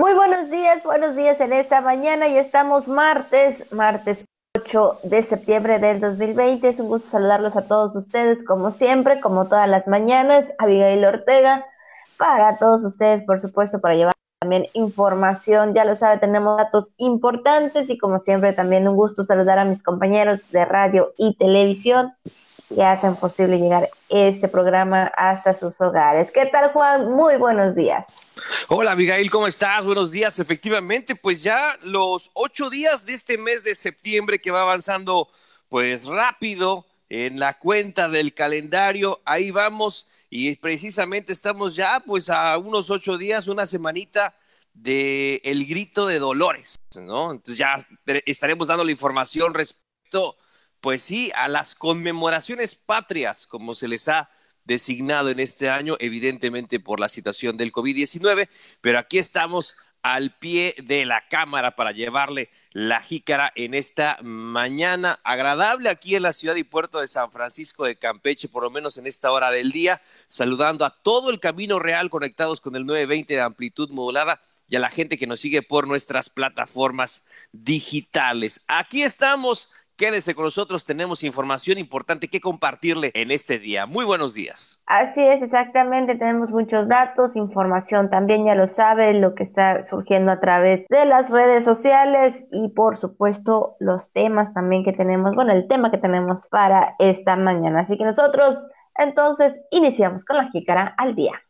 Muy buenos días, buenos días en esta mañana y estamos martes, martes 8 de septiembre del 2020. Es un gusto saludarlos a todos ustedes, como siempre, como todas las mañanas. Abigail Ortega, para todos ustedes, por supuesto, para llevar también información. Ya lo sabe, tenemos datos importantes y como siempre también un gusto saludar a mis compañeros de radio y televisión que hacen posible llegar este programa hasta sus hogares. ¿Qué tal, Juan? Muy buenos días. Hola, Abigail, ¿cómo estás? Buenos días. Efectivamente, pues ya los ocho días de este mes de septiembre que va avanzando pues rápido en la cuenta del calendario. Ahí vamos y precisamente estamos ya pues a unos ocho días, una semanita de el grito de Dolores, ¿no? Entonces ya estaremos dando la información respecto pues sí, a las conmemoraciones patrias, como se les ha designado en este año, evidentemente por la situación del COVID-19, pero aquí estamos al pie de la cámara para llevarle la jícara en esta mañana agradable aquí en la ciudad y puerto de San Francisco de Campeche, por lo menos en esta hora del día, saludando a todo el camino real conectados con el 920 de amplitud modulada y a la gente que nos sigue por nuestras plataformas digitales. Aquí estamos Quédese con nosotros, tenemos información importante que compartirle en este día. Muy buenos días. Así es, exactamente, tenemos muchos datos, información también, ya lo sabe, lo que está surgiendo a través de las redes sociales y por supuesto los temas también que tenemos, bueno, el tema que tenemos para esta mañana. Así que nosotros entonces iniciamos con la jícara al día.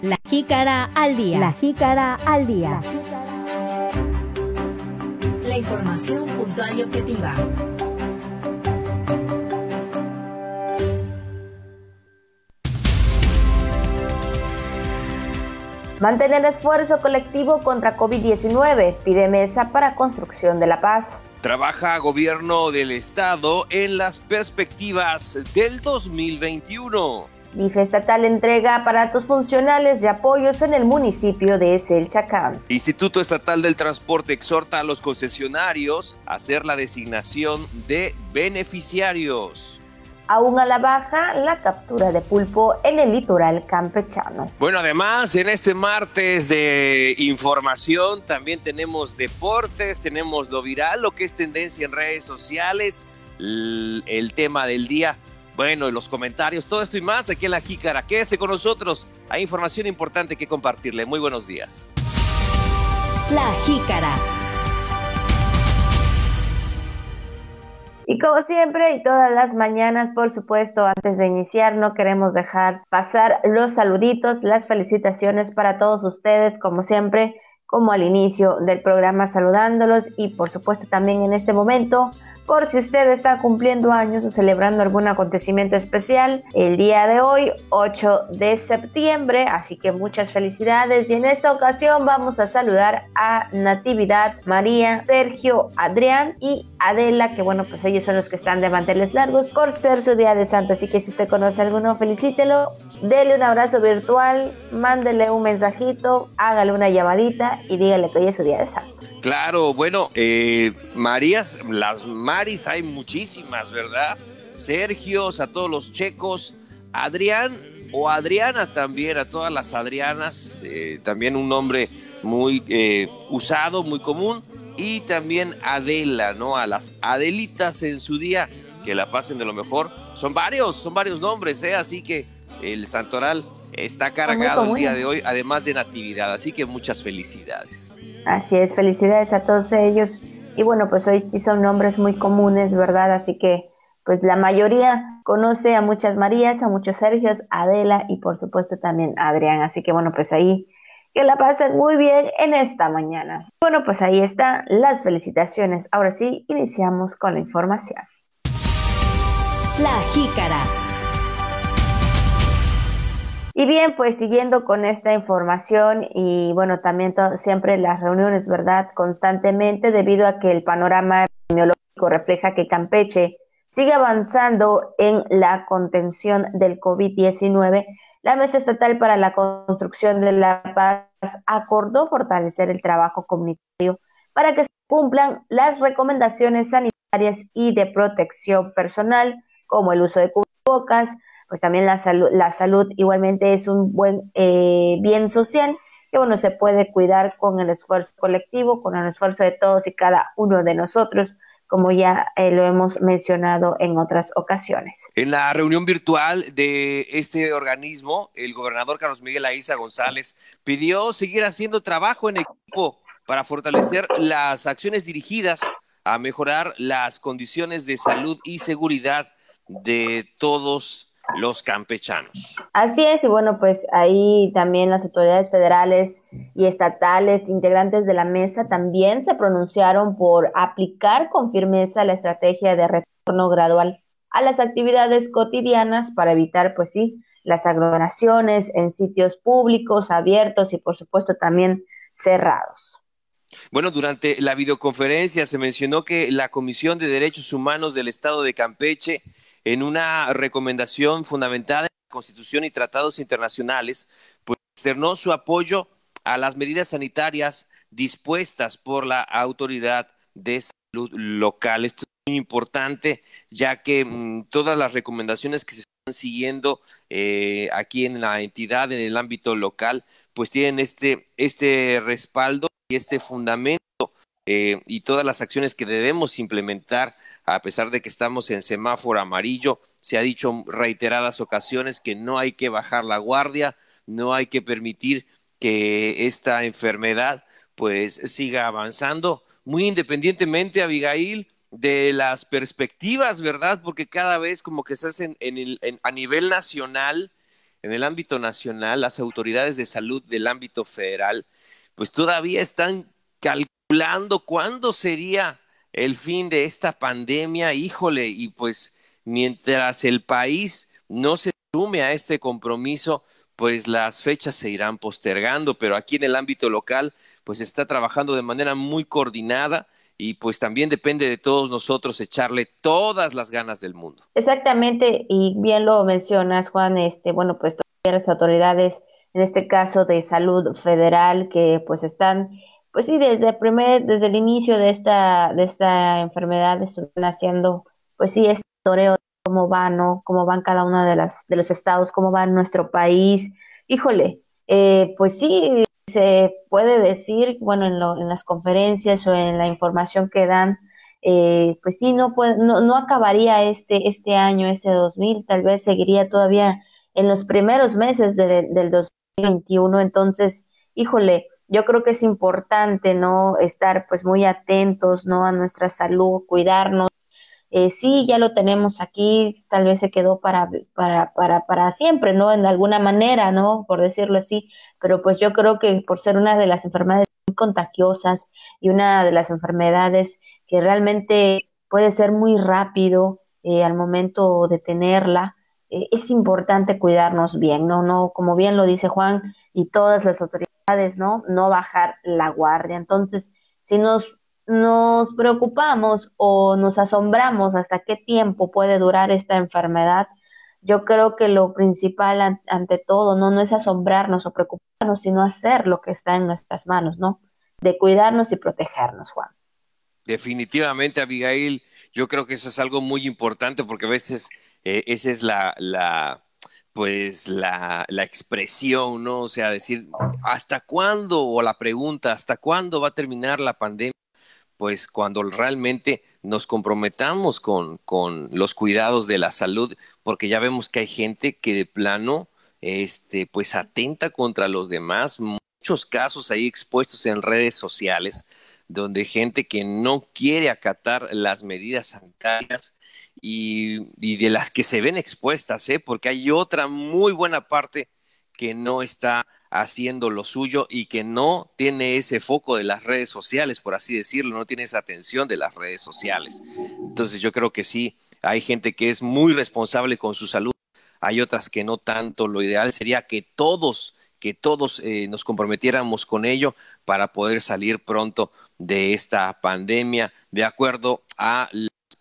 La jícara al día. La jícara al día información puntual y objetiva. Mantener esfuerzo colectivo contra COVID-19, pide mesa para construcción de la paz. Trabaja gobierno del estado en las perspectivas del 2021. DIF estatal entrega aparatos funcionales y apoyos en el municipio de Chacán. Instituto Estatal del Transporte exhorta a los concesionarios a hacer la designación de beneficiarios. Aún a la baja la captura de pulpo en el litoral campechano. Bueno, además en este martes de información también tenemos deportes, tenemos lo viral, lo que es tendencia en redes sociales, el tema del día bueno, los comentarios, todo esto y más aquí en La Jícara. Quédese con nosotros. Hay información importante que compartirle. Muy buenos días. La Jícara. Y como siempre y todas las mañanas, por supuesto, antes de iniciar, no queremos dejar pasar los saluditos, las felicitaciones para todos ustedes, como siempre, como al inicio del programa, saludándolos y por supuesto también en este momento por si usted está cumpliendo años o celebrando algún acontecimiento especial el día de hoy, 8 de septiembre. Así que muchas felicidades y en esta ocasión vamos a saludar a Natividad, María, Sergio, Adrián y Adela, que bueno, pues ellos son los que están de manteles largos por ser su día de santo. Así que si usted conoce a alguno, felicítelo, dele un abrazo virtual, mándele un mensajito, hágale una llamadita y dígale que hoy es su día de santo. Claro, bueno, eh, Marías, las Maris hay muchísimas, ¿verdad? Sergios, a todos los checos, Adrián o Adriana también, a todas las Adrianas, eh, también un nombre muy eh, usado, muy común, y también Adela, ¿no? A las Adelitas en su día, que la pasen de lo mejor. Son varios, son varios nombres, ¿eh? Así que el santoral está cargado el día de hoy, además de Natividad, así que muchas felicidades. Así es, felicidades a todos ellos. Y bueno, pues hoy sí son nombres muy comunes, ¿verdad? Así que pues la mayoría conoce a muchas Marías, a muchos Sergios, Adela y por supuesto también a Adrián. Así que bueno, pues ahí que la pasen muy bien en esta mañana. Bueno, pues ahí están las felicitaciones. Ahora sí, iniciamos con la información. La jícara. Y bien, pues siguiendo con esta información y bueno, también siempre las reuniones, ¿verdad? Constantemente debido a que el panorama epidemiológico refleja que Campeche sigue avanzando en la contención del COVID-19. La Mesa Estatal para la Construcción de la Paz acordó fortalecer el trabajo comunitario para que se cumplan las recomendaciones sanitarias y de protección personal, como el uso de cubrebocas, pues también la salud, la salud igualmente es un buen eh, bien social que bueno, se puede cuidar con el esfuerzo colectivo, con el esfuerzo de todos y cada uno de nosotros, como ya eh, lo hemos mencionado en otras ocasiones. En la reunión virtual de este organismo, el gobernador Carlos Miguel Aiza González pidió seguir haciendo trabajo en equipo para fortalecer las acciones dirigidas a mejorar las condiciones de salud y seguridad de todos los campechanos. Así es, y bueno, pues ahí también las autoridades federales y estatales, integrantes de la mesa, también se pronunciaron por aplicar con firmeza la estrategia de retorno gradual a las actividades cotidianas para evitar, pues sí, las aglomeraciones en sitios públicos, abiertos y por supuesto también cerrados. Bueno, durante la videoconferencia se mencionó que la Comisión de Derechos Humanos del Estado de Campeche en una recomendación fundamentada en la Constitución y tratados internacionales, pues externó su apoyo a las medidas sanitarias dispuestas por la autoridad de salud local. Esto es muy importante, ya que mm, todas las recomendaciones que se están siguiendo eh, aquí en la entidad, en el ámbito local, pues tienen este, este respaldo y este fundamento eh, y todas las acciones que debemos implementar a pesar de que estamos en semáforo amarillo, se ha dicho reiteradas ocasiones que no hay que bajar la guardia, no hay que permitir que esta enfermedad pues siga avanzando, muy independientemente, Abigail, de las perspectivas, ¿verdad? Porque cada vez como que se hacen en el, a nivel nacional, en el ámbito nacional, las autoridades de salud del ámbito federal, pues todavía están calculando cuándo sería el fin de esta pandemia, híjole, y pues mientras el país no se sume a este compromiso, pues las fechas se irán postergando, pero aquí en el ámbito local, pues está trabajando de manera muy coordinada y pues también depende de todos nosotros echarle todas las ganas del mundo. Exactamente, y bien lo mencionas, Juan, este, bueno, pues todas las autoridades, en este caso de salud federal, que pues están pues sí, desde el primer, desde el inicio de esta, de esta enfermedad estuvieron haciendo, pues sí, este toreo, cómo va, ¿no? Cómo van cada uno de las, de los estados, cómo va nuestro país. Híjole, eh, pues sí, se puede decir, bueno, en, lo, en las conferencias o en la información que dan, eh, pues sí, no, puede, no, no acabaría este, este año, este 2000, tal vez seguiría todavía en los primeros meses de, del 2021. Entonces, híjole, yo creo que es importante, ¿no? Estar pues muy atentos, ¿no? A nuestra salud, cuidarnos. Eh, sí, ya lo tenemos aquí, tal vez se quedó para, para, para, para siempre, ¿no? En alguna manera, ¿no? Por decirlo así, pero pues yo creo que por ser una de las enfermedades muy contagiosas y una de las enfermedades que realmente puede ser muy rápido eh, al momento de tenerla, eh, es importante cuidarnos bien, ¿no? No, como bien lo dice Juan y todas las autoridades ¿no? No bajar la guardia. Entonces, si nos, nos preocupamos o nos asombramos hasta qué tiempo puede durar esta enfermedad, yo creo que lo principal ante todo no, no es asombrarnos o preocuparnos, sino hacer lo que está en nuestras manos, ¿no? De cuidarnos y protegernos, Juan. Definitivamente, Abigail, yo creo que eso es algo muy importante porque a veces eh, esa es la, la, pues la, la, expresión, ¿no? O sea, decir, ¿hasta cuándo? O la pregunta, ¿hasta cuándo va a terminar la pandemia? Pues cuando realmente nos comprometamos con, con los cuidados de la salud, porque ya vemos que hay gente que de plano, este, pues atenta contra los demás, muchos casos ahí expuestos en redes sociales, donde gente que no quiere acatar las medidas sanitarias, y, de las que se ven expuestas, ¿eh? porque hay otra muy buena parte que no está haciendo lo suyo y que no tiene ese foco de las redes sociales, por así decirlo, no tiene esa atención de las redes sociales. Entonces yo creo que sí, hay gente que es muy responsable con su salud, hay otras que no tanto. Lo ideal sería que todos, que todos eh, nos comprometiéramos con ello para poder salir pronto de esta pandemia, de acuerdo a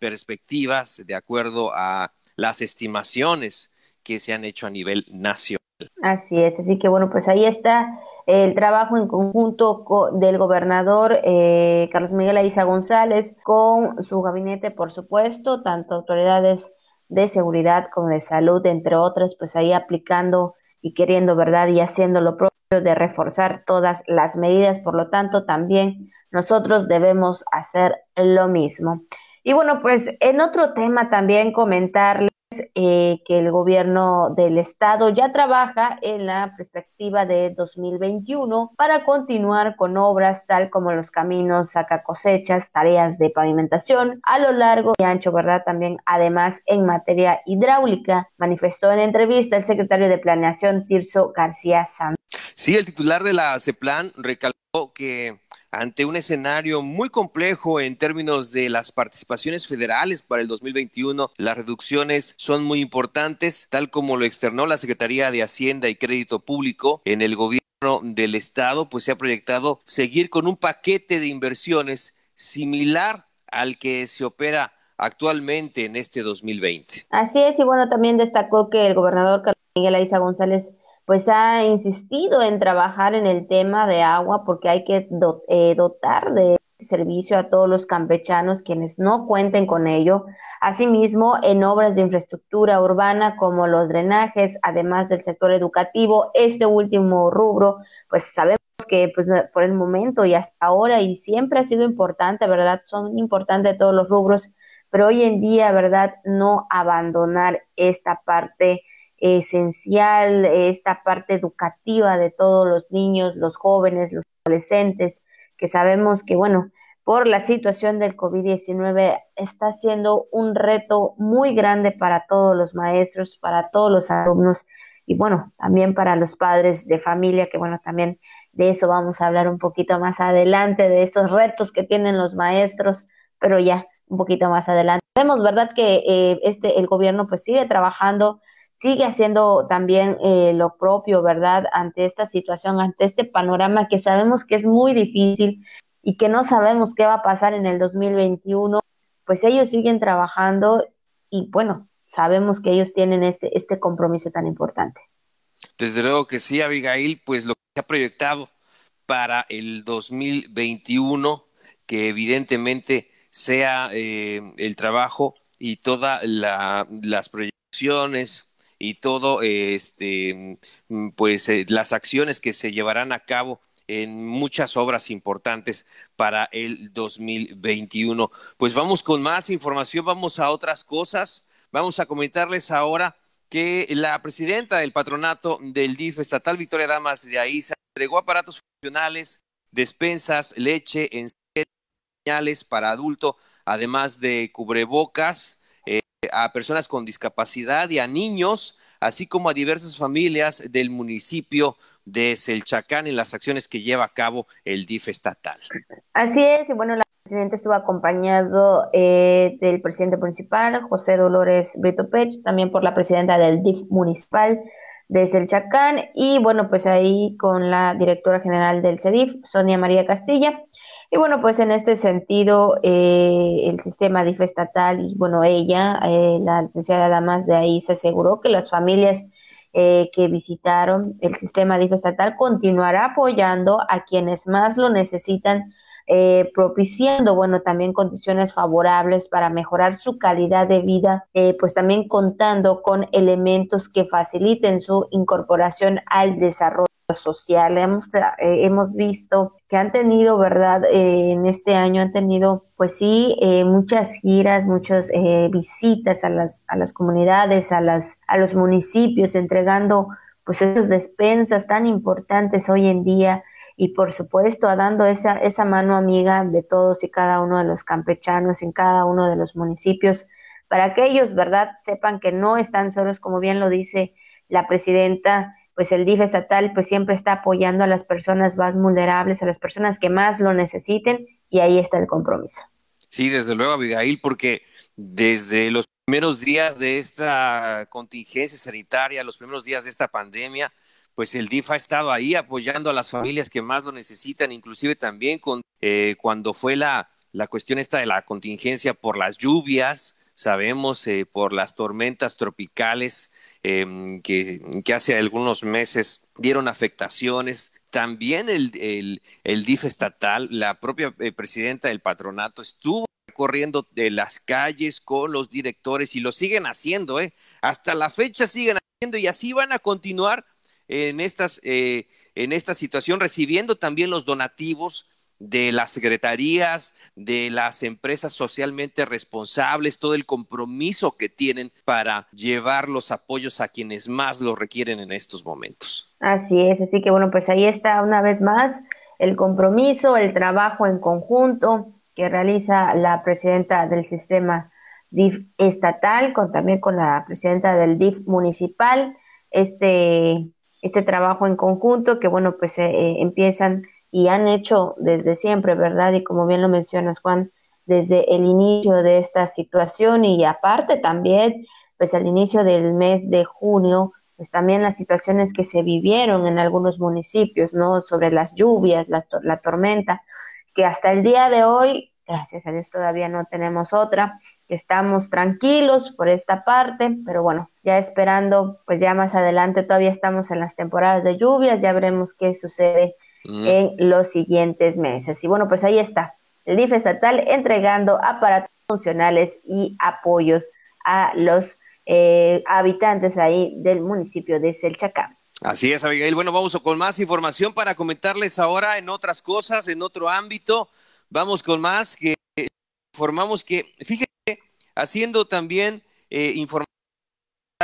perspectivas de acuerdo a las estimaciones que se han hecho a nivel nacional. Así es, así que bueno, pues ahí está el trabajo en conjunto del gobernador eh, Carlos Miguel Aiza González con su gabinete, por supuesto, tanto autoridades de seguridad como de salud, entre otras, pues ahí aplicando y queriendo, ¿verdad? Y haciendo lo propio de reforzar todas las medidas. Por lo tanto, también nosotros debemos hacer lo mismo. Y bueno, pues en otro tema también comentarles eh, que el gobierno del estado ya trabaja en la perspectiva de 2021 para continuar con obras tal como los caminos, saca cosechas, tareas de pavimentación a lo largo y ancho, ¿verdad? También además en materia hidráulica, manifestó en entrevista el secretario de Planeación Tirso García Santos. Sí, el titular de la CEPLAN recalcó que ante un escenario muy complejo en términos de las participaciones federales para el 2021. Las reducciones son muy importantes, tal como lo externó la Secretaría de Hacienda y Crédito Público en el gobierno del estado, pues se ha proyectado seguir con un paquete de inversiones similar al que se opera actualmente en este 2020. Así es, y bueno, también destacó que el gobernador Carlos Miguel Aiza González pues ha insistido en trabajar en el tema de agua porque hay que eh, dotar de servicio a todos los campechanos quienes no cuenten con ello. Asimismo, en obras de infraestructura urbana como los drenajes, además del sector educativo, este último rubro, pues sabemos que pues, por el momento y hasta ahora y siempre ha sido importante, ¿verdad? Son importantes todos los rubros, pero hoy en día, ¿verdad? No abandonar esta parte esencial esta parte educativa de todos los niños, los jóvenes, los adolescentes, que sabemos que, bueno, por la situación del COVID-19 está siendo un reto muy grande para todos los maestros, para todos los alumnos y bueno, también para los padres de familia, que bueno, también de eso vamos a hablar un poquito más adelante, de estos retos que tienen los maestros, pero ya un poquito más adelante. Vemos, ¿verdad?, que eh, este, el gobierno pues sigue trabajando sigue haciendo también eh, lo propio, ¿verdad? Ante esta situación, ante este panorama que sabemos que es muy difícil y que no sabemos qué va a pasar en el 2021, pues ellos siguen trabajando y bueno, sabemos que ellos tienen este, este compromiso tan importante. Desde luego que sí, Abigail, pues lo que se ha proyectado para el 2021, que evidentemente sea eh, el trabajo y todas las proyecciones y todo este mm, pues eh, las acciones que se llevarán a cabo en muchas obras importantes para el 2021. Pues vamos con más información, vamos a otras cosas. Vamos a comentarles ahora que la presidenta del patronato del DIF estatal, Victoria Damas de Aiza, entregó aparatos funcionales, despensas, leche, en señales para adulto, además de cubrebocas, a personas con discapacidad y a niños, así como a diversas familias del municipio de Selchacán en las acciones que lleva a cabo el DIF estatal. Así es, y bueno, la presidenta estuvo acompañado eh, del presidente municipal, José Dolores Brito Pech, también por la presidenta del DIF municipal de Selchacán, y bueno, pues ahí con la directora general del CEDIF, Sonia María Castilla, y bueno, pues en este sentido, eh, el sistema DIF estatal y bueno, ella, eh, la licenciada Damas de ahí, se aseguró que las familias eh, que visitaron el sistema DIF estatal continuará apoyando a quienes más lo necesitan, propiciando, bueno, también condiciones favorables para mejorar su calidad de vida, pues también contando con elementos que faciliten su incorporación al desarrollo social. Hemos, eh, hemos visto que han tenido, ¿verdad? Eh, en este año han tenido, pues sí, eh, muchas giras, muchas visitas a las, a las comunidades, a, las, a los municipios, entregando pues esas despensas tan importantes hoy en día y por supuesto dando esa, esa mano amiga de todos y cada uno de los campechanos en cada uno de los municipios para que ellos, ¿verdad?, sepan que no están solos, como bien lo dice la presidenta, pues el DIF estatal pues siempre está apoyando a las personas más vulnerables, a las personas que más lo necesiten y ahí está el compromiso. Sí, desde luego, Abigail, porque desde los primeros días de esta contingencia sanitaria, los primeros días de esta pandemia, pues el DIF ha estado ahí apoyando a las familias que más lo necesitan, inclusive también con, eh, cuando fue la, la cuestión esta de la contingencia por las lluvias, sabemos, eh, por las tormentas tropicales, Em, que, hace algunos meses dieron afectaciones. También el, el, DIF estatal, la propia eh, presidenta del patronato estuvo corriendo de las calles con los directores y lo siguen haciendo, ¿eh? Hasta la fecha siguen haciendo y así van a continuar en estas, eh, en esta situación, recibiendo también los donativos de las secretarías, de las empresas socialmente responsables, todo el compromiso que tienen para llevar los apoyos a quienes más lo requieren en estos momentos. Así es, así que bueno, pues ahí está una vez más el compromiso, el trabajo en conjunto que realiza la presidenta del sistema DIF estatal, con también con la presidenta del DIF municipal, este, este trabajo en conjunto que bueno, pues eh, eh, empiezan y han hecho desde siempre, ¿verdad? Y como bien lo mencionas, Juan, desde el inicio de esta situación y aparte también, pues al inicio del mes de junio, pues también las situaciones que se vivieron en algunos municipios, ¿no? Sobre las lluvias, la, la tormenta, que hasta el día de hoy, gracias a Dios todavía no tenemos otra, que estamos tranquilos por esta parte, pero bueno, ya esperando, pues ya más adelante todavía estamos en las temporadas de lluvias, ya veremos qué sucede en los siguientes meses. Y bueno, pues ahí está, el DIF estatal entregando aparatos funcionales y apoyos a los eh, habitantes ahí del municipio de Selchacán. Así es, Abigail. Bueno, vamos con más información para comentarles ahora en otras cosas, en otro ámbito. Vamos con más que informamos que, fíjense, haciendo también eh, información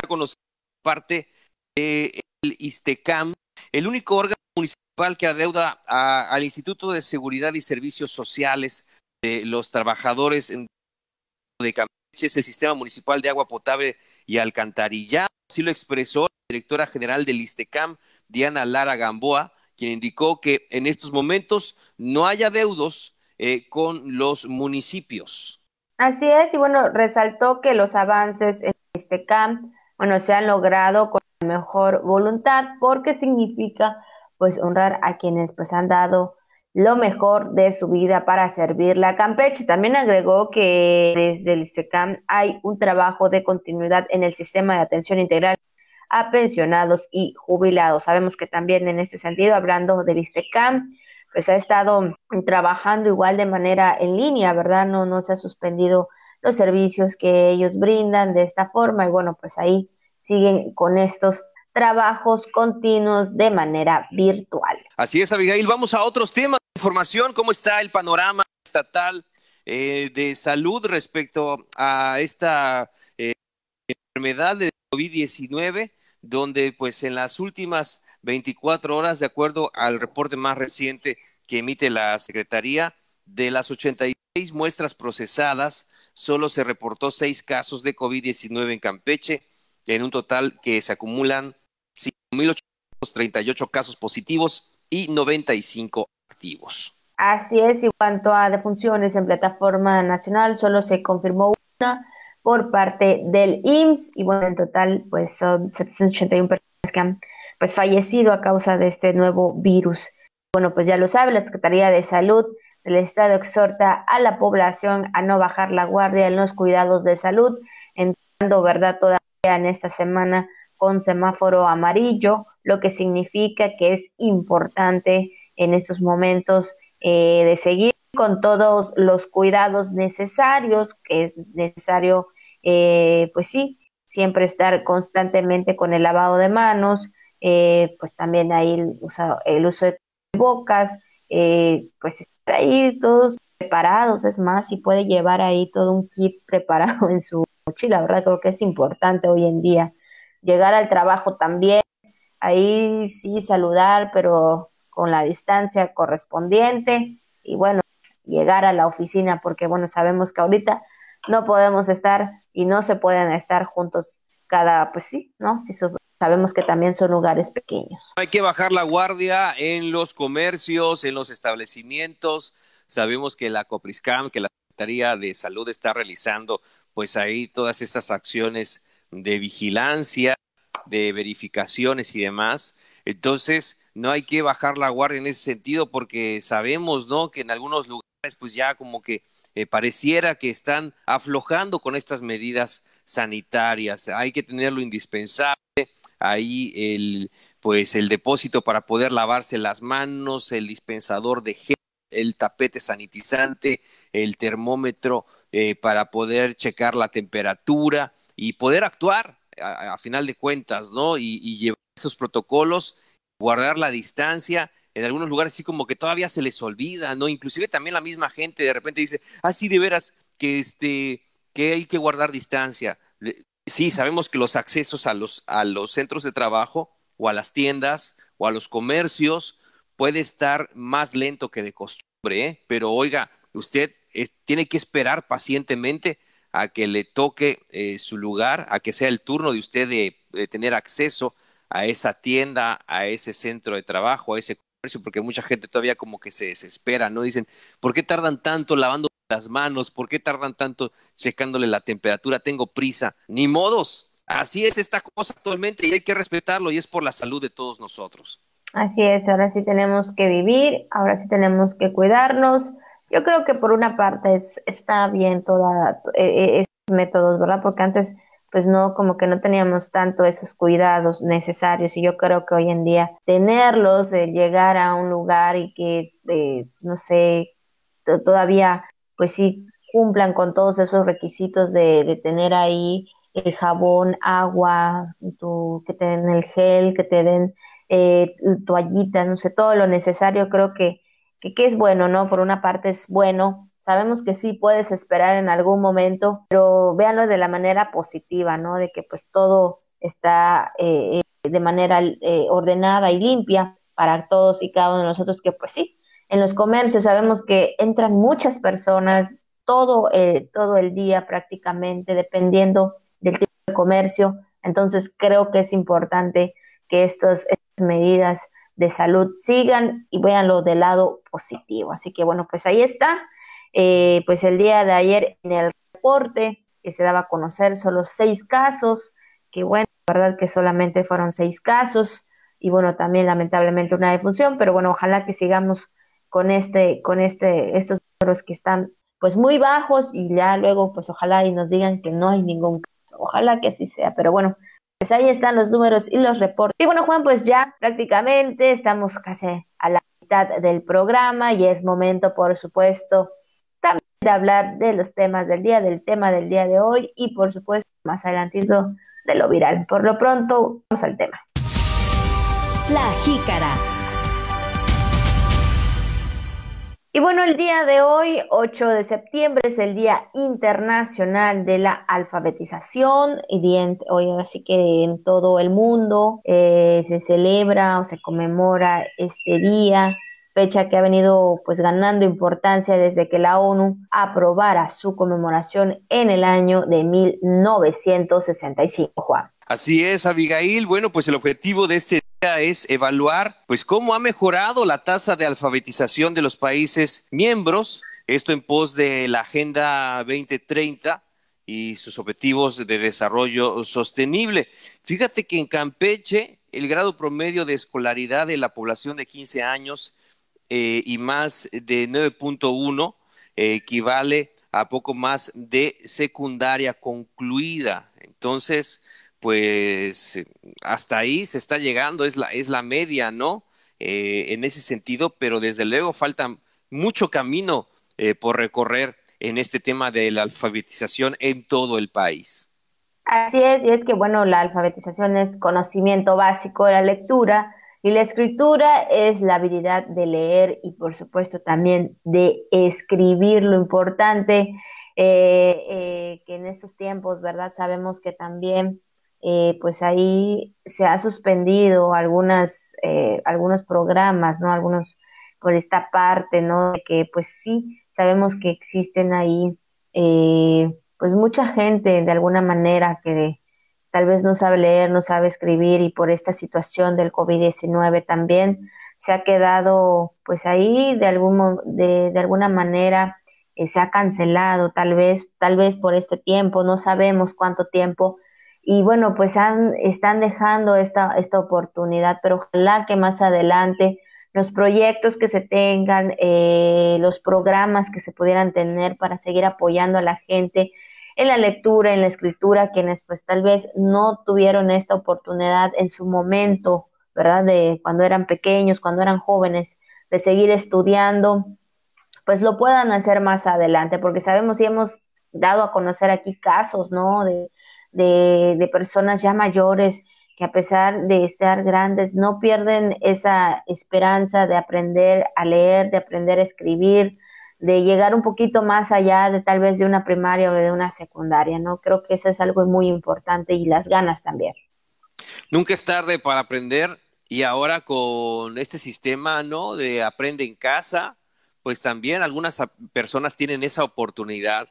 con los parte del ISTECAM, el único órgano municipal que adeuda al Instituto de Seguridad y Servicios Sociales de los Trabajadores de Campeche es el Sistema Municipal de Agua Potable y Alcantarillado. Así lo expresó la directora general del ISTECAM, Diana Lara Gamboa, quien indicó que en estos momentos no hay adeudos eh, con los municipios. Así es, y bueno, resaltó que los avances en ISTECAM, bueno, se han logrado con mejor voluntad porque significa pues honrar a quienes pues han dado lo mejor de su vida para servirle a Campeche. También agregó que desde el ISTECAM hay un trabajo de continuidad en el sistema de atención integral a pensionados y jubilados. Sabemos que también en este sentido, hablando del ISTECAM, pues ha estado trabajando igual de manera en línea, ¿verdad? No, no se ha suspendido los servicios que ellos brindan de esta forma y bueno, pues ahí siguen con estos trabajos continuos de manera virtual. Así es, Abigail. Vamos a otros temas de información. ¿Cómo está el panorama estatal eh, de salud respecto a esta eh, enfermedad de COVID-19? Donde, pues, en las últimas 24 horas, de acuerdo al reporte más reciente que emite la Secretaría, de las 86 muestras procesadas, solo se reportó seis casos de COVID-19 en Campeche, en un total que se acumulan 1.838 casos positivos y 95 activos. Así es, en cuanto a defunciones en plataforma nacional, solo se confirmó una por parte del IMSS y bueno, en total pues son 781 personas que han pues fallecido a causa de este nuevo virus. Bueno, pues ya lo sabe, la Secretaría de Salud del Estado exhorta a la población a no bajar la guardia en los cuidados de salud, entrando, ¿verdad?, todavía en esta semana con semáforo amarillo, lo que significa que es importante en estos momentos eh, de seguir con todos los cuidados necesarios, que es necesario, eh, pues sí, siempre estar constantemente con el lavado de manos, eh, pues también ahí el uso, de bocas, pues estar ahí todos preparados, es más, si puede llevar ahí todo un kit preparado en su mochila, ¿verdad? Creo que es importante hoy en día llegar al trabajo también, ahí sí saludar, pero con la distancia correspondiente y bueno, llegar a la oficina porque bueno, sabemos que ahorita no podemos estar y no se pueden estar juntos cada, pues sí, ¿no? Si sabemos que también son lugares pequeños. Hay que bajar la guardia en los comercios, en los establecimientos. Sabemos que la Copriscam, que la Secretaría de Salud está realizando, pues ahí todas estas acciones de vigilancia, de verificaciones y demás. Entonces, no hay que bajar la guardia en ese sentido porque sabemos, ¿no? Que en algunos lugares, pues ya como que eh, pareciera que están aflojando con estas medidas sanitarias. Hay que tener lo indispensable. Ahí el, pues el depósito para poder lavarse las manos, el dispensador de gel, el tapete sanitizante, el termómetro eh, para poder checar la temperatura y poder actuar a, final de cuentas, ¿no? Y, llevar esos protocolos, guardar la distancia. En algunos lugares sí como que todavía se les olvida, ¿no? Inclusive también la misma gente de repente dice, ah, sí, de veras, que este, que hay que guardar distancia. Sí, sabemos que los accesos a los, a los centros de trabajo o a las tiendas o a los comercios puede estar más lento que de costumbre, ¿eh? pero oiga, usted eh, tiene que esperar pacientemente a que le toque eh, su lugar, a que sea el turno de usted de, tener acceso a esa tienda, a ese centro de trabajo, a ese comercio, porque mucha gente todavía como que se desespera, ¿no? Dicen, ¿por qué tardan tanto lavando las manos? ¿Por qué tardan tanto checándole la temperatura? Tengo prisa. Ni modos. Así es esta cosa actualmente y hay que respetarlo y es por la salud de todos nosotros. Así es, ahora sí tenemos que vivir, ahora sí tenemos que cuidarnos. Yo creo que por una parte es, está bien toda eh, eh, esos métodos, ¿verdad? Porque antes pues no, como que no teníamos tanto esos cuidados necesarios y yo creo que hoy en día tenerlos, de llegar a un lugar y que, eh, no sé, todavía pues sí cumplan con todos esos requisitos de, de tener ahí el jabón, agua, tu, que te den el gel, que te den eh, toallitas, no sé, todo lo necesario, creo que, que, es bueno, ¿no? Por una parte es bueno, sabemos que sí puedes esperar en algún momento, pero véanlo de la manera positiva, ¿no? De que pues todo está eh, de manera eh, ordenada y limpia para todos y cada uno de nosotros, que pues sí, en los comercios sabemos que entran muchas personas todo, eh, todo el día prácticamente, dependiendo del tipo de comercio. Entonces creo que es importante que estas medidas de salud sigan y véanlo del lado positivo. Así que bueno, pues ahí está. Eh, pues el día de ayer en el reporte que se daba a conocer solo seis casos, que bueno, la verdad que solamente fueron seis casos y bueno, también lamentablemente una defunción, pero bueno, ojalá que sigamos con este, con este, estos números que están pues muy bajos y ya luego pues ojalá y nos digan que no hay ningún caso, ojalá que así sea, pero bueno, pues ahí están los números y los reportes. Y bueno, Juan, pues ya prácticamente estamos casi a la mitad del programa y es momento, por supuesto, también de hablar de los temas del día, del tema del día de hoy y por supuesto más adelantito de lo viral. Por lo pronto, vamos al tema. La jícara. Y bueno, el día de hoy, 8 de septiembre, es el Día Internacional de la Alfabetización. Y hoy así que en todo el mundo eh, se celebra o se conmemora este día fecha que ha venido pues ganando importancia desde que la ONU aprobara su conmemoración en el año de 1965, Juan. Así es, Abigail. Bueno, pues el objetivo de este es evaluar pues cómo ha mejorado la tasa de alfabetización de los países miembros, esto en pos de la Agenda 2030 y sus objetivos de desarrollo sostenible. Fíjate que en Campeche el grado promedio de escolaridad de la población de 15 años eh, y más de 9.1 eh, equivale a poco más de secundaria concluida. Entonces, pues eh, hasta ahí se está llegando, es la, es la media, ¿no? Eh, en ese sentido, pero desde luego falta mucho camino eh, por recorrer en este tema de la alfabetización en todo el país. Así es, y es que, bueno, la alfabetización es conocimiento básico de la lectura y la escritura es la habilidad de leer y, por supuesto, también de escribir. Lo importante que en estos tiempos, ¿verdad? Sabemos que también eh, pues ahí se ha suspendido algunas, eh, algunos programas, ¿no? Algunos por esta parte, ¿no? De que pues sí, sabemos que existen ahí eh, pues mucha gente de alguna manera que tal vez no sabe leer, no sabe escribir y por esta situación del COVID-19 también se ha quedado pues ahí de, algún, de, de alguna manera se ha cancelado tal vez, tal vez por este tiempo, no sabemos cuánto tiempo, y bueno, pues han, están dejando esta, esta oportunidad, pero ojalá que más adelante los proyectos que se tengan, eh, los programas que se pudieran tener para seguir apoyando a la gente en la lectura, en la escritura, quienes pues tal vez no tuvieron esta oportunidad en su momento, ¿verdad? De cuando eran pequeños, cuando eran jóvenes, de seguir estudiando, pues lo puedan hacer más adelante, porque sabemos y hemos dado a conocer aquí casos, ¿no? De, de, de personas ya mayores que a pesar de estar grandes no pierden esa esperanza de aprender a leer, de aprender a escribir, de llegar un poquito más allá de tal vez de una primaria o de una secundaria, ¿no? Creo que eso es algo muy importante y las ganas también. Nunca es tarde para aprender y ahora con este sistema, ¿no? De aprende en casa, pues también algunas personas tienen esa oportunidad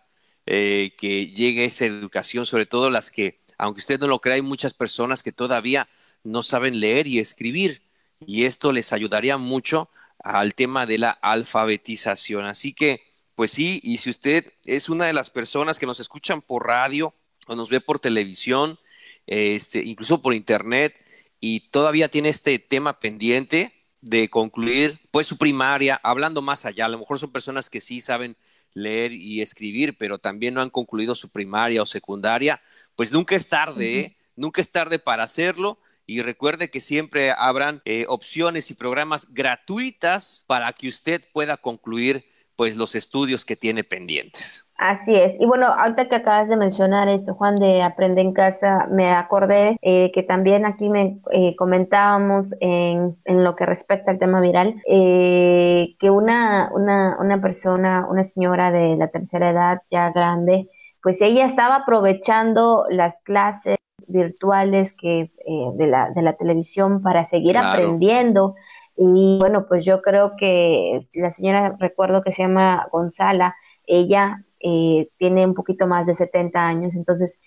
eh, que llegue esa educación, sobre todo las que aunque usted no lo crea, hay muchas personas que todavía no saben leer y escribir y esto les ayudaría mucho al tema de la alfabetización. Así que, pues sí, y si usted es una de las personas que nos escuchan por radio o nos ve por televisión, este, incluso por internet, y todavía tiene este tema pendiente de concluir pues su primaria, hablando más allá, a lo mejor son personas que sí saben leer y escribir, pero también no han concluido su primaria o secundaria, pues nunca es tarde, ¿eh? nunca es tarde para hacerlo. Y recuerde que siempre habrán eh, opciones y programas gratuitas para que usted pueda concluir pues los estudios que tiene pendientes. Así es. Y bueno, ahorita que acabas de mencionar esto, Juan, de Aprende en Casa, me acordé eh, que también aquí me comentábamos en, en, lo que respecta al tema viral, que una, una, una persona, una señora de la tercera edad, ya grande, pues ella estaba aprovechando las clases virtuales que eh, de, la, de la televisión para seguir aprendiendo. Y bueno, pues yo creo que la señora, recuerdo que se llama Gonzala, ella eh, tiene un poquito más de 70 años, entonces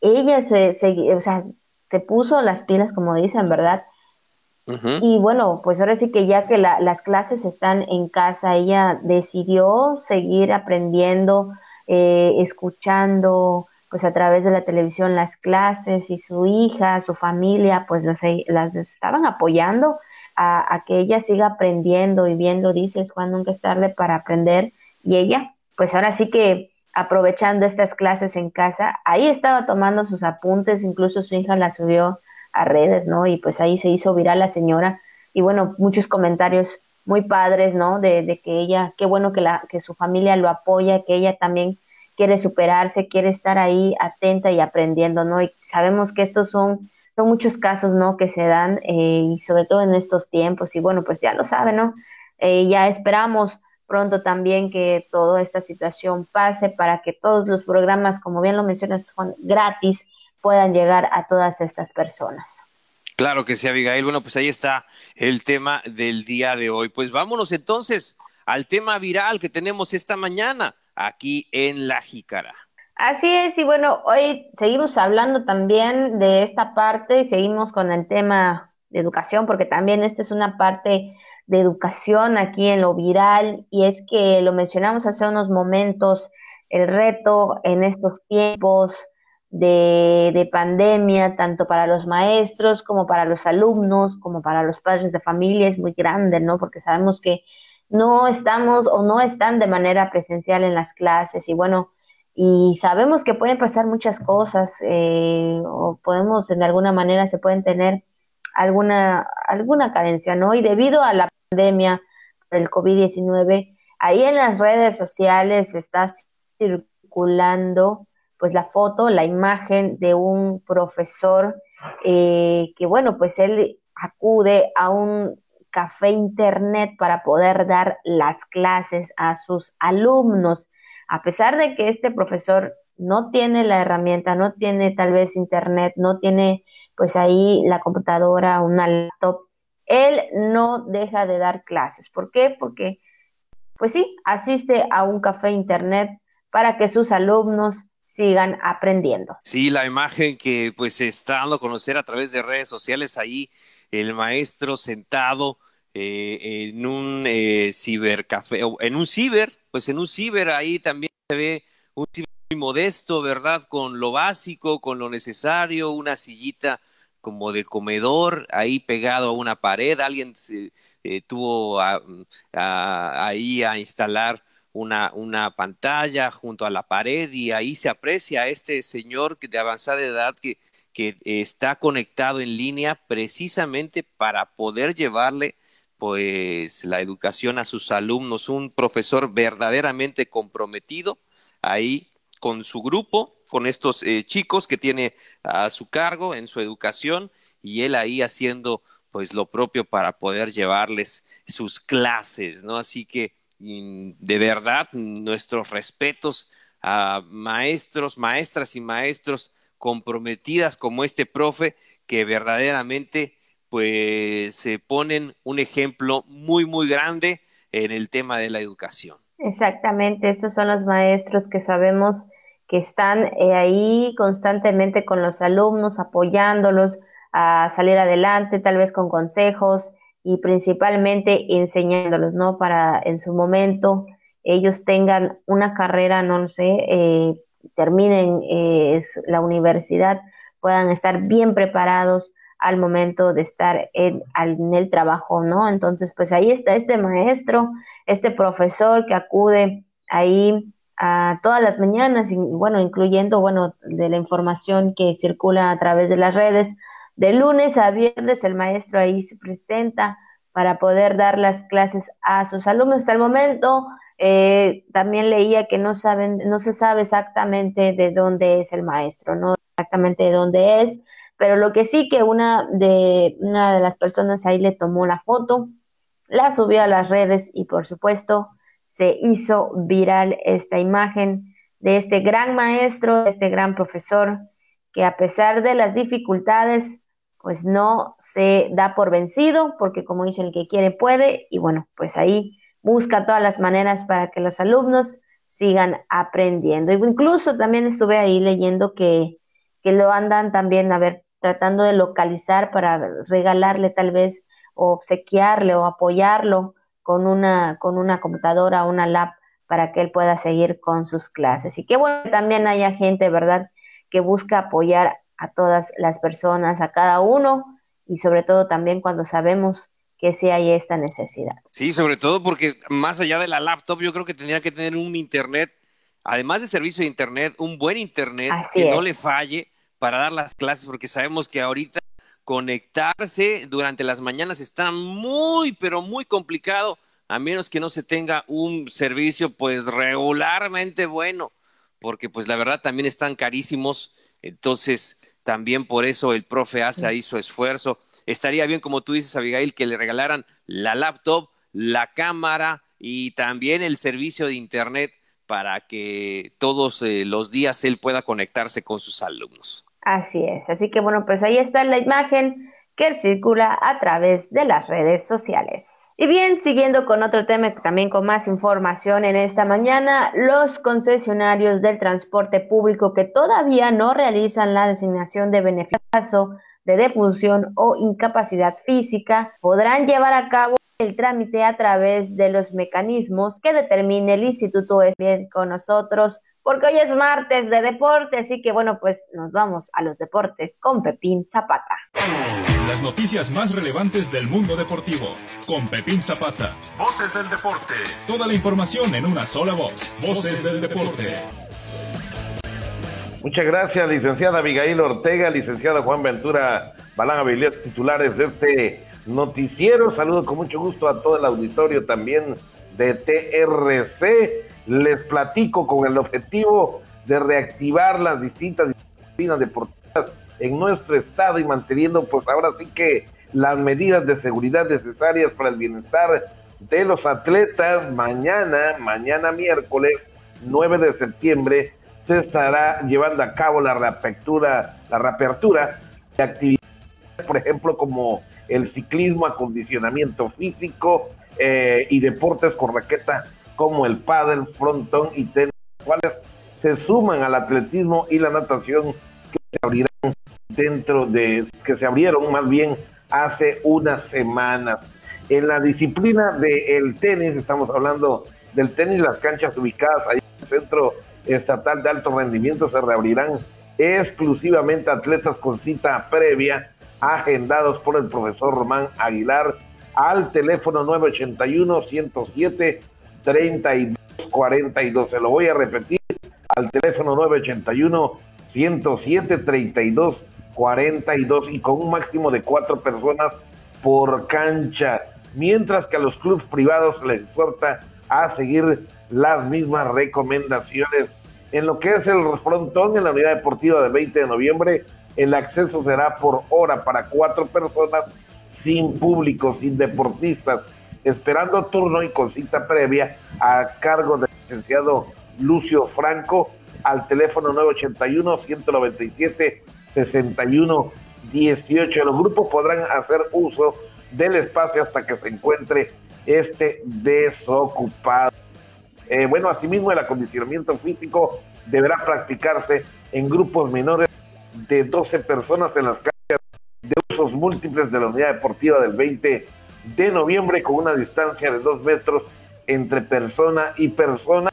ella se, o sea, se puso las pilas, como dicen, ¿verdad? Y bueno, pues ahora sí que ya que las clases están en casa, ella decidió seguir aprendiendo, eh, escuchando pues a través de la televisión las clases y su hija, su familia, pues las, las estaban apoyando a, que ella siga aprendiendo y viendo, dices, Juan, nunca es tarde para aprender. Y ella, pues ahora sí que aprovechando estas clases en casa, ahí estaba tomando sus apuntes, incluso su hija la subió a redes, ¿no? Y pues ahí se hizo viral la señora. Y bueno, muchos comentarios muy padres, ¿no? De, de, que ella, qué bueno que, la, que su familia lo apoya, que ella también quiere superarse, quiere estar ahí atenta y aprendiendo, ¿no? Y sabemos que estos son, son muchos casos, ¿no? Que se dan eh, y sobre todo en estos tiempos y bueno, pues ya lo saben, ¿no? Eh, ya esperamos pronto también que toda esta situación pase para que todos los programas, como bien lo mencionas, son gratis, puedan llegar a todas estas personas. Claro que sí, Abigail. Bueno, pues ahí está el tema del día de hoy. Pues vámonos entonces al tema viral que tenemos esta mañana aquí en La Jícara. Así es, y bueno, hoy seguimos hablando también de esta parte y seguimos con el tema de educación, porque también esta es una parte de educación aquí en lo viral, y es que lo mencionamos hace unos momentos, el reto en estos tiempos de, pandemia, tanto para los maestros como para los alumnos, como para los padres de familia, es muy grande, ¿no? Porque sabemos que no estamos o no están de manera presencial en las clases y bueno, y sabemos que pueden pasar muchas cosas eh, o podemos en alguna manera se pueden tener alguna, alguna carencia, ¿no? Y debido a la pandemia el COVID-19, ahí en las redes sociales está circulando pues la foto, la imagen de un profesor eh, que, bueno, pues él acude a un café internet para poder dar las clases a sus alumnos. A pesar de que este profesor no tiene la herramienta, no tiene tal vez internet, no tiene pues ahí la computadora, una laptop, él no deja de dar clases. ¿Por qué? Porque pues sí, asiste a un café internet para que sus alumnos sigan aprendiendo. Sí, la imagen que pues se está dando a conocer a través de redes sociales ahí, el maestro sentado eh, en un eh, cibercafé, en un ciber, pues en un ciber ahí también se ve un ciber muy modesto, ¿verdad? Con lo básico, con lo necesario, una sillita como de comedor ahí pegado a una pared, alguien se, eh, tuvo ahí a instalar una, una pantalla junto a la pared y ahí se aprecia a este señor de avanzada edad que, que está conectado en línea precisamente para poder llevarle pues la educación a sus alumnos, un profesor verdaderamente comprometido ahí con su grupo, con estos eh, chicos que tiene a su cargo en su educación y él ahí haciendo pues lo propio para poder llevarles sus clases, ¿no? Así que de verdad nuestros respetos a maestros, maestras y maestros comprometidas como este profe que verdaderamente pues se ponen un ejemplo muy muy grande en el tema de la educación. Exactamente, estos son los maestros que sabemos que están eh, ahí constantemente con los alumnos, apoyándolos a salir adelante, tal vez con consejos y principalmente enseñándolos, ¿no? Para en su momento ellos tengan una carrera, no sé, eh, terminen eh, la universidad, puedan estar bien preparados al momento de estar en, en, el trabajo, ¿no? Entonces, pues ahí está este maestro, este profesor que acude ahí a todas las mañanas, y bueno, incluyendo, bueno, de la información que circula a través de las redes, de lunes a viernes el maestro ahí se presenta para poder dar las clases a sus alumnos. Hasta el momento eh, también leía que no saben, no se sabe exactamente de dónde es el maestro, no exactamente de dónde es, pero lo que sí que una de una de las personas ahí le tomó la foto, la subió a las redes y por supuesto se hizo viral esta imagen de este gran maestro, de este gran profesor que a pesar de las dificultades pues no se da por vencido, porque como dice el que quiere puede, y bueno, pues ahí busca todas las maneras para que los alumnos sigan aprendiendo. Incluso también estuve ahí leyendo que, que lo andan también, a ver, tratando de localizar para regalarle tal vez o obsequiarle o apoyarlo con una, con una computadora una lab para que él pueda seguir con sus clases. Y qué bueno que también haya gente, ¿verdad?, que busca apoyar a todas las personas, a cada uno y sobre todo también cuando sabemos que sí hay esta necesidad. Sí, sobre todo porque más allá de la laptop, yo creo que tendría que tener un internet, además de servicio de internet, un buen internet que no le falle para dar las clases, porque sabemos que ahorita conectarse durante las mañanas está muy, pero muy complicado, a menos que no se tenga un servicio pues regularmente bueno, porque pues la verdad también están carísimos, entonces también por eso el profe hace ahí su esfuerzo. Estaría bien, como tú dices, Abigail, que le regalaran la laptop, la cámara y también el servicio de Internet para que todos eh, los días él pueda conectarse con sus alumnos. Así es, así que bueno, pues ahí está la imagen que circula a través de las redes sociales. Y bien, siguiendo con otro tema, también con más información en esta mañana, los concesionarios del transporte público que todavía no realizan la designación de beneficio de defunción o incapacidad física podrán llevar a cabo el trámite a través de los mecanismos que determine el Instituto. Es bien con nosotros porque hoy es martes de deporte, así que bueno, pues nos vamos a los deportes con Pepín Zapata. Las noticias más relevantes del mundo deportivo con Pepín Zapata. Voces del deporte. Toda la información en una sola voz. Voces del deporte. Muchas gracias, licenciada Abigail Ortega, licenciada Juan Ventura Balán Habilidades titulares de este noticiero. Saludo con mucho gusto a todo el auditorio también de TRC les platico con el objetivo de reactivar las distintas disciplinas deportivas en nuestro estado y manteniendo pues ahora sí que las medidas de seguridad necesarias para el bienestar de los atletas. Mañana, mañana miércoles 9 de septiembre, se estará llevando a cabo la reapertura, la reapertura de actividades, por ejemplo, como el ciclismo, acondicionamiento físico eh, y deportes con raqueta como el pádel, frontón y tenis, cuales se suman al atletismo y la natación que se abrirán dentro de, que se abrieron más bien hace unas semanas. En la disciplina del tenis, estamos hablando del tenis, las canchas ubicadas ahí en el Centro Estatal de Alto Rendimiento se reabrirán exclusivamente atletas con cita previa, agendados por el profesor Román Aguilar al teléfono 981 107 3242. Se lo voy a repetir al teléfono 981 107 3242 y con un máximo de cuatro personas por cancha. Mientras que a los clubes privados les exhorta a seguir las mismas recomendaciones. En lo que es el frontón, en la unidad deportiva del 20 de noviembre, el acceso será por hora para cuatro personas, sin público, sin deportistas, esperando turno y con cita previa a cargo del licenciado Lucio Franco al teléfono 981-197-6118. Los grupos podrán hacer uso del espacio hasta que se encuentre este desocupado. Eh, bueno, asimismo el acondicionamiento físico deberá practicarse en grupos menores de 12 personas en las calles de usos múltiples de la unidad deportiva del 20 de noviembre con una distancia de 2 metros entre persona y persona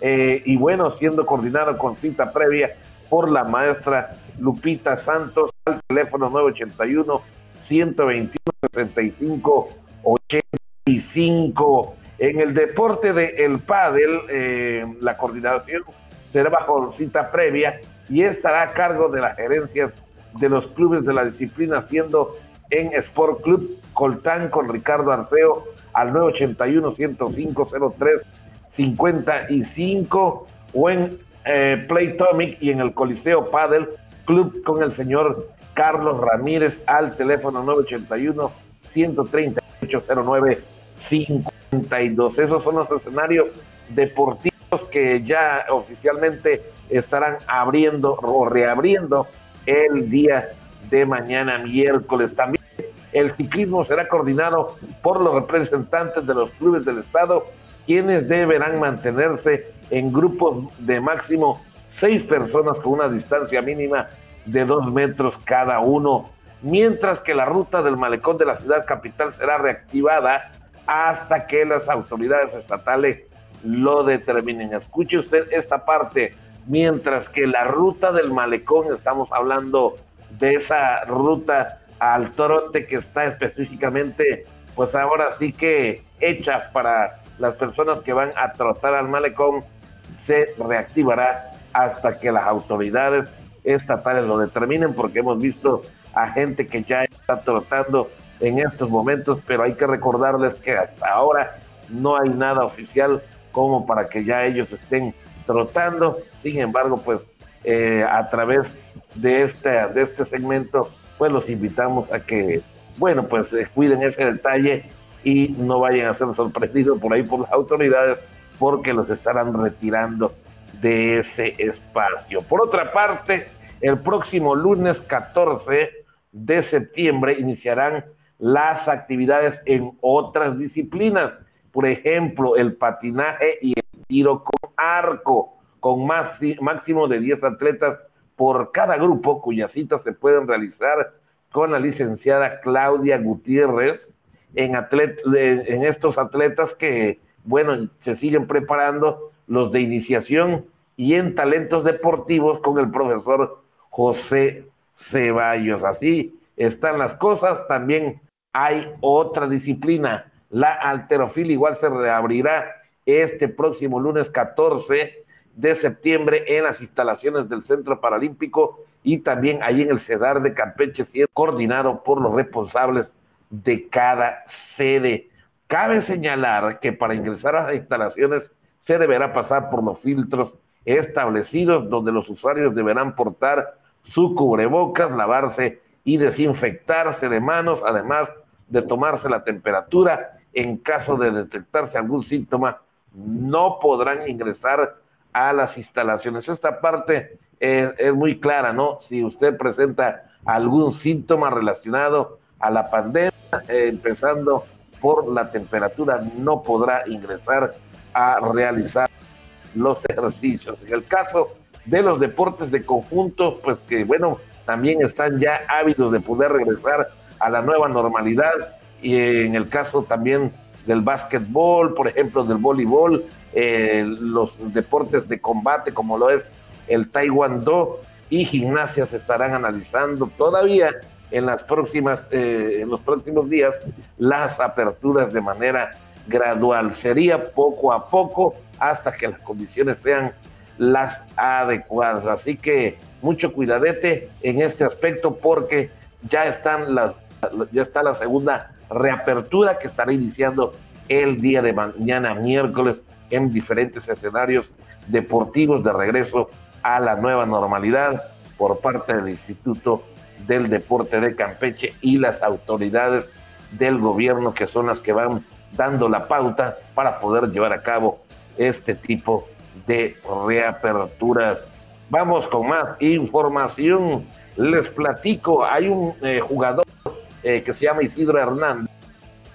eh, y bueno, siendo coordinado con cita previa por la maestra Lupita Santos al teléfono 981 121 65 85 en el deporte de el pádel, eh, la coordinación será bajo cita previa y estará a cargo de las gerencias de los clubes de la disciplina, siendo en Sport Club Coltán con Ricardo Arceo al 981-105-03-55 o en eh, Playtomic y en el Coliseo Padel Club con el señor Carlos Ramírez al teléfono 981 138 09 esos son los escenarios deportivos que ya oficialmente estarán abriendo o reabriendo el día de mañana, miércoles. También el ciclismo será coordinado por los representantes de los clubes del Estado, quienes deberán mantenerse en grupos de máximo seis personas con una distancia mínima de dos metros cada uno, mientras que la ruta del malecón de la ciudad capital será reactivada hasta que las autoridades estatales lo determinen. Escuche usted esta parte, mientras que la ruta del malecón, estamos hablando de esa ruta al trote que está específicamente, pues ahora sí que hecha para las personas que van a trotar al malecón, se reactivará hasta que las autoridades estatales lo determinen, porque hemos visto a gente que ya está trotando en estos momentos, pero hay que recordarles que hasta ahora no hay nada oficial como para que ya ellos estén trotando. Sin embargo, pues eh, a través de este, de este segmento, pues los invitamos a que, bueno, pues eh, cuiden ese detalle y no vayan a ser sorprendidos por ahí por las autoridades porque los estarán retirando de ese espacio. Por otra parte, el próximo lunes 14 de septiembre iniciarán las actividades en otras disciplinas, por ejemplo, el patinaje y el tiro con arco, con máximo de 10 atletas por cada grupo, cuyas citas se pueden realizar con la licenciada Claudia Gutiérrez en, en estos atletas que, bueno, se siguen preparando los de iniciación y en talentos deportivos con el profesor José Ceballos. Así están las cosas. También hay otra disciplina, la alterofilia, igual se reabrirá este próximo lunes 14 de septiembre en las instalaciones del Centro Paralímpico y también ahí en el CEDAR de Campeche, siendo coordinado por los responsables de cada sede. Cabe señalar que para ingresar a las instalaciones se deberá pasar por los filtros establecidos donde los usuarios deberán portar su cubrebocas, lavarse y desinfectarse de manos, además de tomarse la temperatura. En caso de detectarse algún síntoma, no podrán ingresar a las instalaciones. Esta parte es, muy clara, ¿no? Si usted presenta algún síntoma relacionado a la pandemia, eh, empezando por la temperatura, no podrá ingresar a realizar los ejercicios. En el caso de los deportes de conjunto, pues que bueno, también están ya ávidos de poder regresar a la nueva normalidad y en el caso también del básquetbol, por ejemplo, del voleibol, eh, los deportes de combate como lo es el taekwondo y gimnasia se estarán analizando todavía en las próximas eh, en los próximos días las aperturas de manera gradual. Sería poco a poco hasta que las condiciones sean las adecuadas. Así que mucho cuidadete en este aspecto porque ya están las ya está la segunda reapertura que estará iniciando el día de mañana, miércoles, en diferentes escenarios deportivos de regreso a la nueva normalidad por parte del Instituto del Deporte de Campeche y las autoridades del gobierno que son las que van dando la pauta para poder llevar a cabo este tipo de reaperturas. Vamos con más información. Les platico, hay un eh, jugador eh, que se llama Isidro Hernández,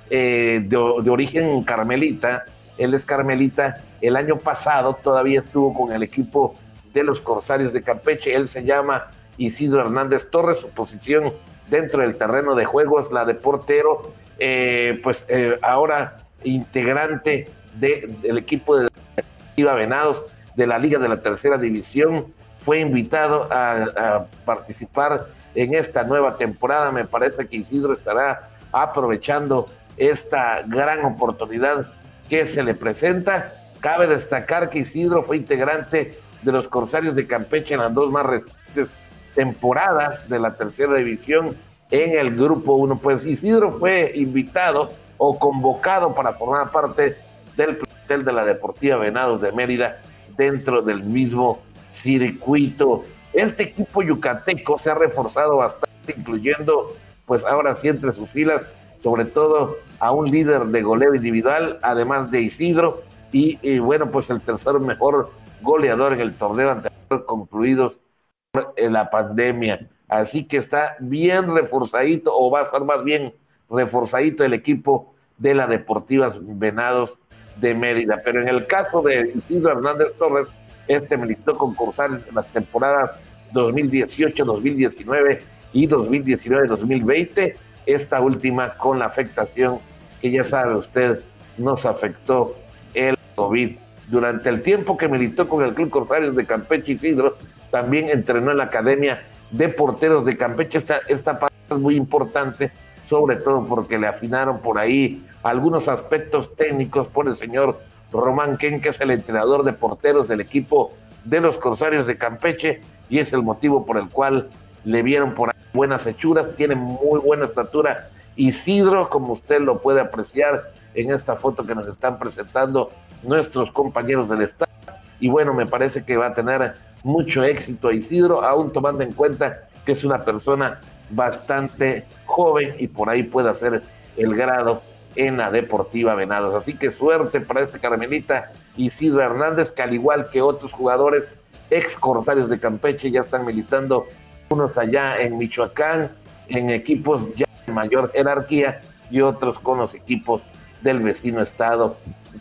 eh, de, de, origen carmelita. Él es carmelita. El año pasado todavía estuvo con el equipo de los Corsarios de Campeche. Él se llama Isidro Hernández Torres. Su posición dentro del terreno de juego es la de portero. pues ahora integrante del equipo de Venados de la Liga de la Tercera División. Fue invitado a, participar en esta nueva temporada. Me parece que Isidro estará aprovechando esta gran oportunidad que se le presenta. Cabe destacar que Isidro fue integrante de los Corsarios de Campeche en las dos más recientes temporadas de la tercera división en el grupo 1. Pues Isidro fue invitado o convocado para formar parte del plantel de la Deportiva Venados de Mérida dentro del mismo circuito. Este equipo yucateco se ha reforzado bastante, incluyendo, pues ahora sí, entre sus filas, sobre todo a un líder de goleo individual, además de Isidro, y, bueno, pues el tercer mejor goleador en el torneo anterior concluidos por la pandemia. Así que está bien reforzadito, o va a estar más bien reforzadito el equipo de la Deportivas Venados de Mérida. Pero en el caso de Isidro Hernández Torres, este militó concursales en las temporadas 2018, 2019 y 2019-2020, esta última con la afectación que ya sabe usted nos afectó el COVID. Durante el tiempo que militó con el Club Corsarios de Campeche Isidro, también entrenó en la Academia de Porteros de Campeche. Esta, esta parte es muy importante sobre todo porque le afinaron por ahí algunos aspectos técnicos por el señor Román Ken, que es el entrenador de porteros del equipo de los Corsarios de Campeche, y es el motivo por el cual le vieron por ahí buenas hechuras, tiene muy buena estatura. Isidro, como usted lo puede apreciar en esta foto que nos están presentando nuestros compañeros del Estado, y bueno, me parece que va a tener mucho éxito Isidro, aún tomando en cuenta que es una persona bastante joven y por ahí puede hacer el grado en la Deportiva Venados. Así que suerte para este Carmelita Isidro Hernández, que al igual que otros jugadores ex corsarios de Campeche ya están militando, unos allá en Michoacán, en equipos ya de mayor jerarquía y otros con los equipos del vecino estado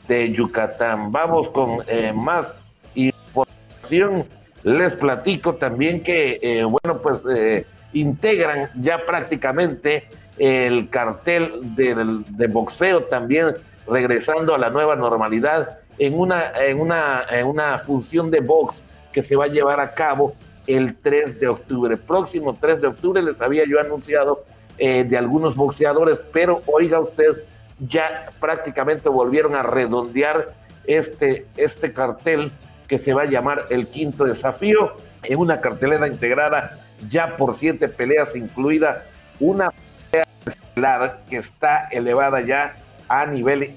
de Yucatán. Vamos con eh, más información. Les platico también que, eh, bueno, pues eh, integran ya prácticamente el cartel de, boxeo también regresando a la nueva normalidad en una, en, una, una función de box que se va a llevar a cabo el 3 de octubre. Próximo 3 de octubre les había yo anunciado eh, de algunos boxeadores, pero oiga usted, ya prácticamente volvieron a redondear este, este cartel que se va a llamar el quinto desafío en una cartelera integrada ya por siete peleas, incluida una pelea estelar que está elevada ya a nivel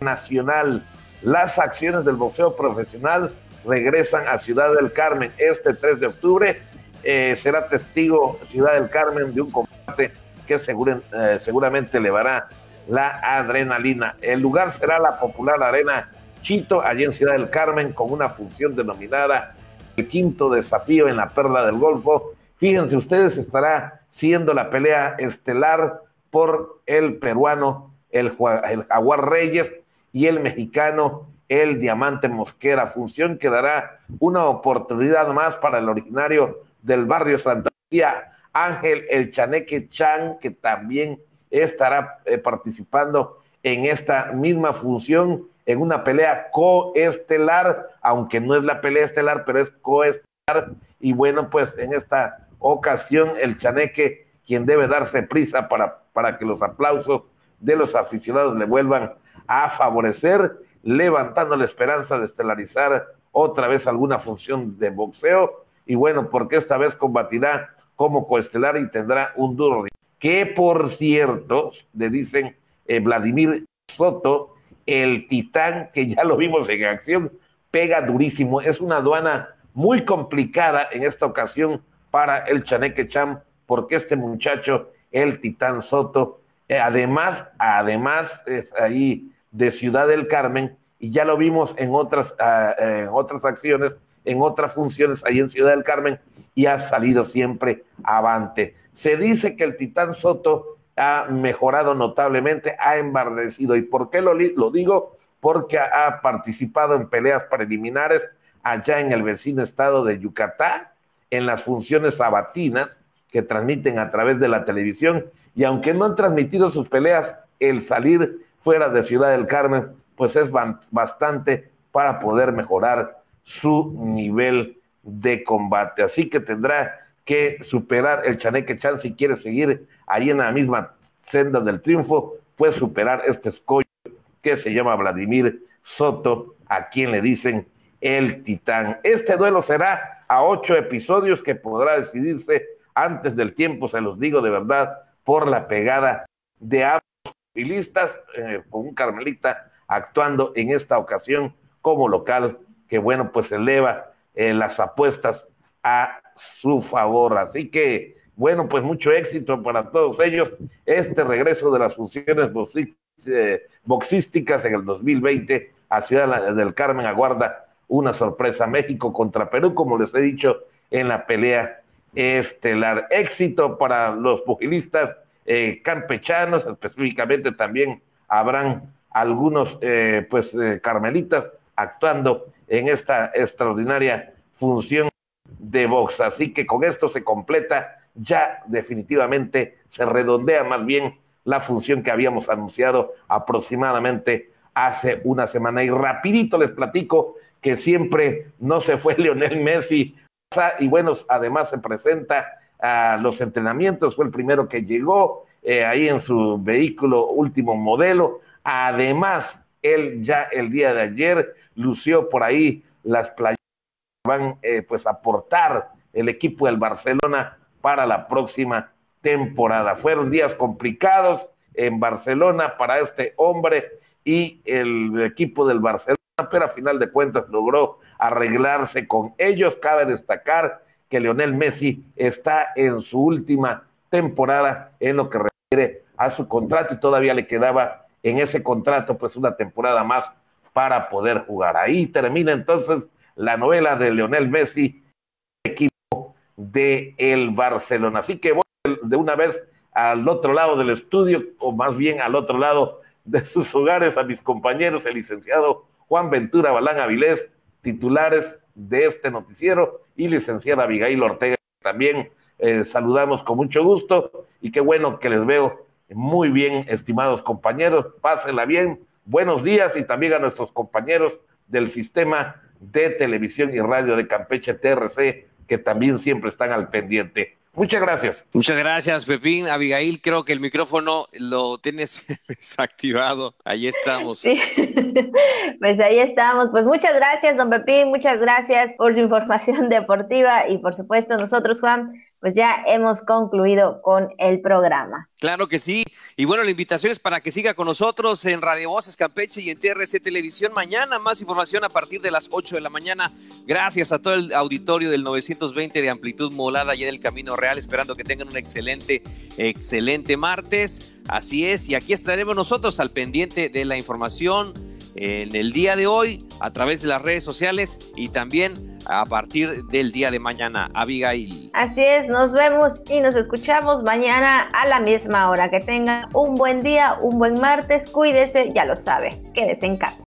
nacional. Las acciones del boxeo profesional regresan a Ciudad del Carmen este 3 de octubre. Eh, será testigo Ciudad del Carmen de un combate que eh, seguramente elevará la adrenalina. El lugar será la popular Arena Chito, allí en Ciudad del Carmen, con una función denominada el quinto desafío en la Perla del Golfo. Fíjense ustedes, estará siendo la pelea estelar por el peruano, el, el Jaguar Reyes, y el mexicano, el Diamante Mosquera. Función que dará una oportunidad más para el originario del barrio Santa Lucía, Ángel El Chaneque Chan, que también estará eh, participando en esta misma función en una pelea coestelar, aunque no es la pelea estelar, pero es coestelar. Y bueno, pues en esta ocasión el Chaneque, quien debe darse prisa para, para que los aplausos de los aficionados le vuelvan a favorecer, levantando la esperanza de estelarizar otra vez alguna función de boxeo. Y bueno, porque esta vez combatirá como coestelar y tendrá un duro que por cierto, le dicen eh, Vladimir Soto, el titán que ya lo vimos en acción, pega durísimo. Es una aduana muy complicada en esta ocasión para el Chaneque Cham, porque este muchacho, el Titán Soto, eh, además, además es ahí de Ciudad del Carmen, y ya lo vimos en otras, ah, en otras acciones, en otras funciones ahí en Ciudad del Carmen, y ha salido siempre avante. Se dice que el Titán Soto ha mejorado notablemente, ha embardecido. ¿Y por qué lo, lo digo? Porque ha participado en peleas preliminares allá en el vecino estado de Yucatán, en las funciones sabatinas que transmiten a través de la televisión. Y aunque no han transmitido sus peleas, el salir fuera de Ciudad del Carmen, pues es bastante para poder mejorar su nivel de combate. Así que tendrá que superar el Chaneque Chan si quiere seguir ahí en la misma senda del triunfo, puede superar este escollo que se llama Vladimir Soto, a quien le dicen el titán. Este duelo será a ocho episodios que podrá decidirse antes del tiempo, se los digo de verdad, por la pegada de ambos filistas, eh, con un Carmelita actuando en esta ocasión como local, que bueno, pues eleva eh, las apuestas a su favor. Así que, bueno, pues mucho éxito para todos ellos. Este regreso de las funciones eh, boxísticas en el 2020 a Ciudad del Carmen aguarda una sorpresa. México contra Perú, como les he dicho en la pelea estelar. Éxito para los pugilistas eh, campechanos, específicamente también habrán algunos eh, pues carmelitas actuando en esta extraordinaria función de box. Así que con esto se completa ya definitivamente, se redondea más bien la función que habíamos anunciado aproximadamente hace una semana. Y rapidito les platico que siempre no se fue Lionel Messi y bueno, además se presenta a los entrenamientos, fue el primero que llegó eh, ahí en su vehículo último modelo. Además, él ya el día de ayer lució por ahí las playas van eh, pues a aportar el equipo del Barcelona para la próxima temporada. Fueron días complicados en Barcelona para este hombre y el equipo del Barcelona, pero a final de cuentas logró arreglarse con ellos. Cabe destacar que Lionel Messi está en su última temporada en lo que refiere a su contrato y todavía le quedaba en ese contrato pues una temporada más para poder jugar. Ahí termina entonces la novela de Leonel Messi, equipo de el Barcelona. Así que voy de una vez al otro lado del estudio, o más bien al otro lado de sus hogares, a mis compañeros, el licenciado Juan Ventura Balán Avilés, titulares de este noticiero, y licenciada Abigail Ortega. También eh, saludamos con mucho gusto y qué bueno que les veo muy bien, estimados compañeros. Pásenla bien. Buenos días y también a nuestros compañeros del sistema de televisión y radio de Campeche TRC, que también siempre están al pendiente. Muchas gracias. Muchas gracias, Pepín. Abigail, creo que el micrófono lo tienes desactivado. Ahí estamos. Pues ahí estamos. Pues muchas gracias, don Pepín. Muchas gracias por su información deportiva y por supuesto nosotros, Juan, pues ya hemos concluido con el programa. Claro que sí. Y bueno, la invitación es para que siga con nosotros en Radio Voces Campeche y en TRC Televisión mañana. Más información a partir de las 8 de la mañana. Gracias a todo el auditorio del 920 de amplitud molada y en el Camino Real, esperando que tengan un excelente, excelente martes. Así es, y aquí estaremos nosotros al pendiente de la información en el día de hoy a través de las redes sociales y también a partir del día de mañana. Abigail. Así es, nos vemos y nos escuchamos mañana a la misma hora. Que tengan un buen día, un buen martes, cuídese, ya lo sabe, quédese en casa.